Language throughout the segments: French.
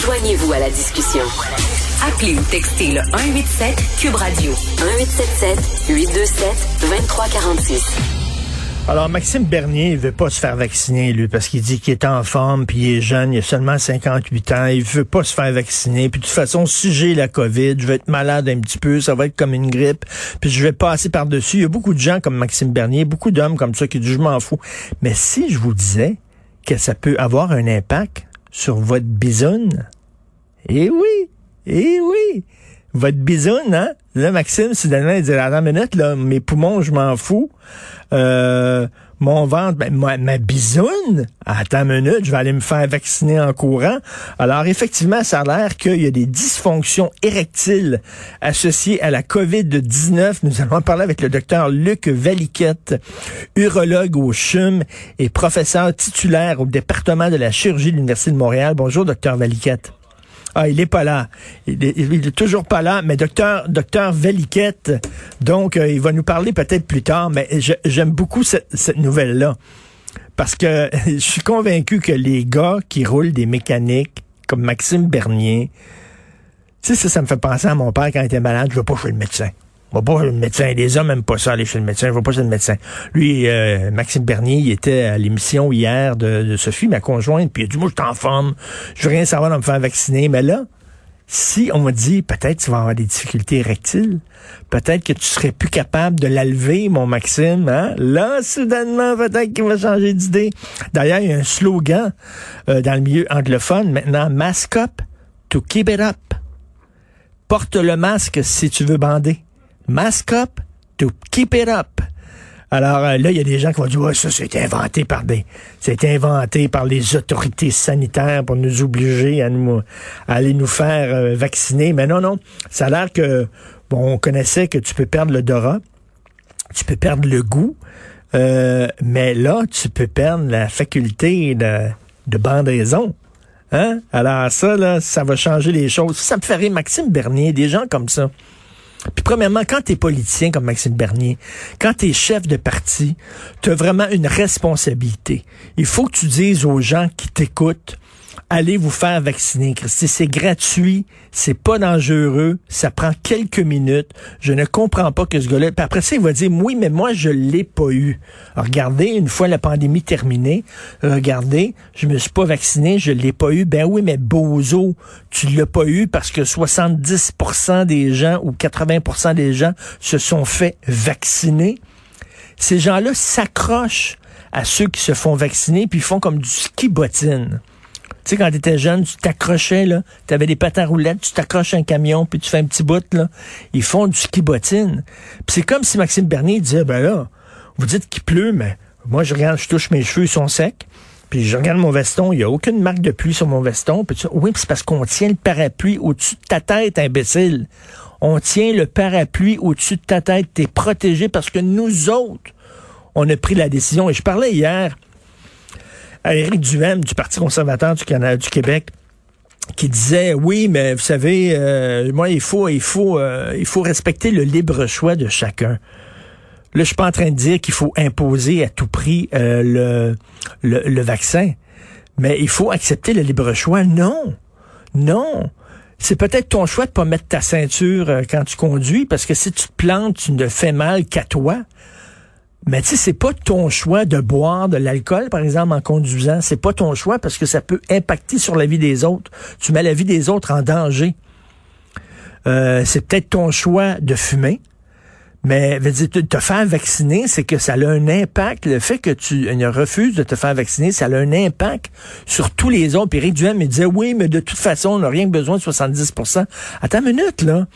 Joignez-vous à la discussion. Appelez ou textez le 187 Cube Radio 1877 827 2346. Alors, Maxime Bernier, il veut pas se faire vacciner, lui, parce qu'il dit qu'il est en forme, puis il est jeune, il a seulement 58 ans, il veut pas se faire vacciner. Puis de toute façon, si j'ai la COVID, je vais être malade un petit peu, ça va être comme une grippe, puis je vais passer par-dessus. Il y a beaucoup de gens comme Maxime Bernier, beaucoup d'hommes comme ça qui disent, je m'en fous. Mais si je vous disais que ça peut avoir un impact sur votre bisoune, eh oui, eh oui, votre bisoune, hein? Là, Maxime, soudainement, il dit, à la minute, là, mes poumons, je m'en fous. Euh, mon ventre, ben, ma, bisoune, attends une minute, je vais aller me faire vacciner en courant. Alors, effectivement, ça a l'air qu'il y a des dysfonctions érectiles associées à la COVID-19. Nous allons en parler avec le docteur Luc Valiquette, urologue au CHUM et professeur titulaire au département de la chirurgie de l'Université de Montréal. Bonjour, docteur Valiquette. Ah, il est pas là. Il est, toujours pas là. Mais docteur, docteur Veliquette, donc, euh, il va nous parler peut-être plus tard, mais j'aime beaucoup cette, nouvelle-là. Parce que je suis convaincu que les gars qui roulent des mécaniques, comme Maxime Bernier, tu sais, ça, ça me fait penser à mon père quand il était malade, je veux pas chez le médecin. Va pas le médecin. Les hommes n'aiment pas ça, aller chez le médecin. Je vais pas chez le médecin. Lui, euh, Maxime Bernier, il était à l'émission hier de, Sophie, ma conjointe, puis il a dit, moi, je t'en forme. Je veux rien savoir de me faire vacciner. Mais là, si on me dit, peut-être tu vas avoir des difficultés rectiles, peut-être que tu serais plus capable de la lever, mon Maxime, hein? Là, soudainement, peut-être qu'il va changer d'idée. D'ailleurs, il y a un slogan euh, dans le milieu anglophone maintenant, mask up to keep it up. Porte le masque si tu veux bander. Mask up to keep it up. Alors euh, là, il y a des gens qui vont dire ouais, ça c'est inventé par des c'est inventé par les autorités sanitaires pour nous obliger à nous à aller nous faire euh, vacciner. Mais non, non. Ça a l'air que bon, on connaissait que tu peux perdre l'odorat, tu peux perdre le goût, euh, mais là, tu peux perdre la faculté de, de bandaison. Hein? Alors ça, là, ça va changer les choses. Ça me ferait Maxime Bernier, des gens comme ça. Puis premièrement, quand tu es politicien comme Maxime Bernier, quand tu es chef de parti, tu as vraiment une responsabilité. Il faut que tu dises aux gens qui t'écoutent, allez vous faire vacciner, Christy. C'est gratuit, c'est pas dangereux, ça prend quelques minutes. Je ne comprends pas que ce gars-là... Puis après ça, il va dire, oui, mais moi, je l'ai pas eu. regardez, une fois la pandémie terminée, regardez, je me suis pas vacciné, je l'ai pas eu. Ben oui, mais bozo, tu l'as pas eu parce que 70% des gens ou 80% des gens se sont fait vacciner. Ces gens-là s'accrochent à ceux qui se font vacciner, puis font comme du ski bottine. Tu sais, quand tu étais jeune, tu t'accrochais, là, tu avais des patins roulettes, tu t'accroches un camion, puis tu fais un petit bout, là. Ils font du ski bottine. Puis c'est comme si Maxime Bernier disait, ben là, vous dites qu'il pleut, mais moi, je regarde, je touche mes cheveux, ils sont secs. Puis je regarde mon veston, il n'y a aucune marque de pluie sur mon veston. Puis oui, c'est parce qu'on tient le parapluie au-dessus de ta tête, imbécile. On tient le parapluie au-dessus de ta tête. T'es protégé parce que nous autres, on a pris la décision. Et je parlais hier à Éric Duhem du Parti conservateur du Canada, du Québec qui disait oui mais vous savez euh, moi il faut il faut euh, il faut respecter le libre choix de chacun. Là je suis pas en train de dire qu'il faut imposer à tout prix euh, le, le, vaccin mais il faut accepter le libre choix non. Non. C'est peut-être ton choix de pas mettre ta ceinture quand tu conduis parce que si tu te plantes, tu ne fais mal qu'à toi. Mais tu sais, c'est pas ton choix de boire de l'alcool, par exemple, en conduisant. C'est pas ton choix parce que ça peut impacter sur la vie des autres. Tu mets la vie des autres en danger. Euh, c'est peut-être ton choix de fumer. Mais te faire vacciner, c'est que ça a un impact. Le fait que tu refuses de te faire vacciner, ça a un impact sur tous les autres. Puis Eric me disait, oui, mais de toute façon, on n'a rien besoin de 70% Attends une minute, là.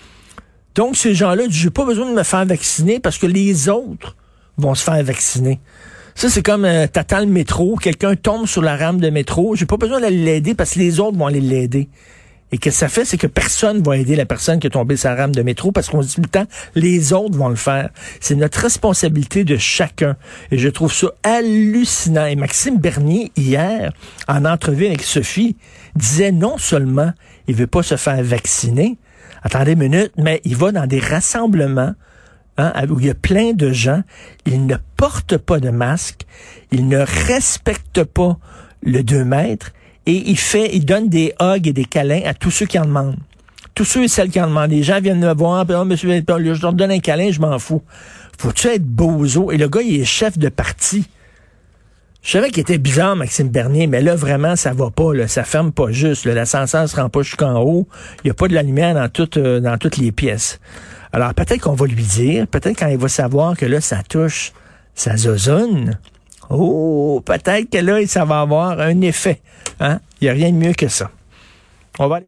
Donc, ces gens-là j'ai pas besoin de me faire vacciner parce que les autres vont vacciner. Ça, c'est comme euh, t'attends le métro, quelqu'un tombe sur la rame de métro, j'ai pas besoin d'aller l'aider parce que les autres vont aller l'aider. Et que ça fait, c'est que personne va aider la personne qui est tombée sur la rame de métro parce qu'on se dit tout le temps, les autres vont le faire. C'est notre responsabilité de chacun. Et je trouve ça hallucinant. Et Maxime Bernier, hier, en entrevue avec Sophie, disait non seulement il veut pas se faire vacciner, attendez une minute, mais il va dans des rassemblements Hein, où il y a plein de gens, ils ne portent pas de masque, ils ne respectent pas le 2 mètres, et il fait, il donne des hugs et des câlins à tous ceux qui en demandent. Tous ceux et celles qui en demandent. Les gens viennent me voir, oh, monsieur, je leur donne un câlin, je m'en fous. Faut-tu être bozo? Et le gars, il est chef de parti. Je savais qu'il était bizarre, Maxime Bernier, mais là, vraiment, ça va pas. Là. Ça ferme pas juste. L'ascenseur se rend pas jusqu'en haut. Il n'y a pas de la lumière dans, toutes euh, dans toutes les pièces. Alors, peut-être qu'on va lui dire, peut-être quand il va savoir que là, ça touche sa zozone, oh, peut-être que là, ça va avoir un effet. Hein? Il n'y a rien de mieux que ça. On va